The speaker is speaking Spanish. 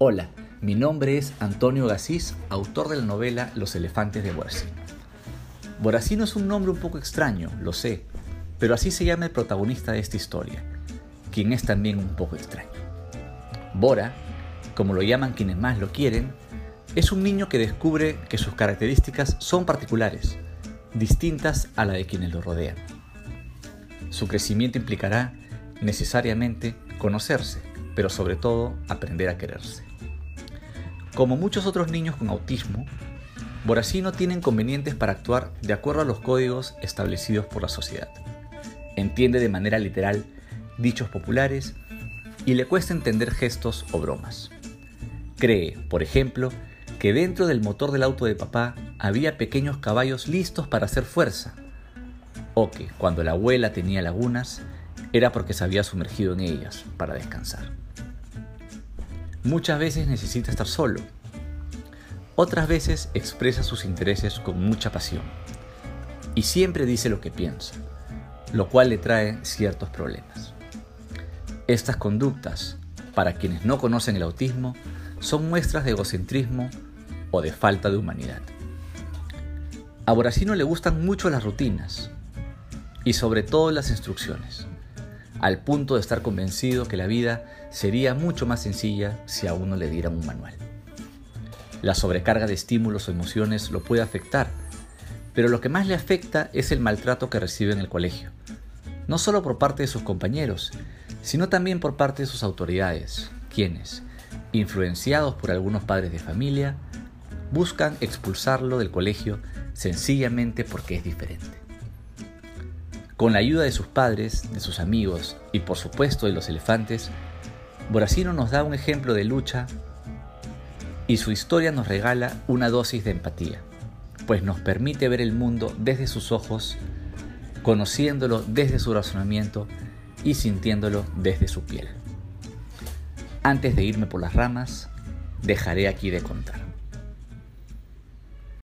Hola, mi nombre es Antonio Gasís, autor de la novela Los elefantes de Boracino. Boracino es un nombre un poco extraño, lo sé, pero así se llama el protagonista de esta historia, quien es también un poco extraño. Bora, como lo llaman quienes más lo quieren, es un niño que descubre que sus características son particulares, distintas a la de quienes lo rodean. Su crecimiento implicará necesariamente conocerse, pero sobre todo aprender a quererse. Como muchos otros niños con autismo, Boracino tiene inconvenientes para actuar de acuerdo a los códigos establecidos por la sociedad. Entiende de manera literal dichos populares y le cuesta entender gestos o bromas. Cree, por ejemplo, que dentro del motor del auto de papá había pequeños caballos listos para hacer fuerza, o que cuando la abuela tenía lagunas era porque se había sumergido en ellas para descansar. Muchas veces necesita estar solo. Otras veces expresa sus intereses con mucha pasión. Y siempre dice lo que piensa, lo cual le trae ciertos problemas. Estas conductas, para quienes no conocen el autismo, son muestras de egocentrismo o de falta de humanidad. A Boracino le gustan mucho las rutinas y sobre todo las instrucciones al punto de estar convencido que la vida sería mucho más sencilla si a uno le dieran un manual. La sobrecarga de estímulos o emociones lo puede afectar, pero lo que más le afecta es el maltrato que recibe en el colegio, no solo por parte de sus compañeros, sino también por parte de sus autoridades, quienes, influenciados por algunos padres de familia, buscan expulsarlo del colegio sencillamente porque es diferente. Con la ayuda de sus padres, de sus amigos y por supuesto de los elefantes, Boracino nos da un ejemplo de lucha y su historia nos regala una dosis de empatía, pues nos permite ver el mundo desde sus ojos, conociéndolo desde su razonamiento y sintiéndolo desde su piel. Antes de irme por las ramas, dejaré aquí de contar.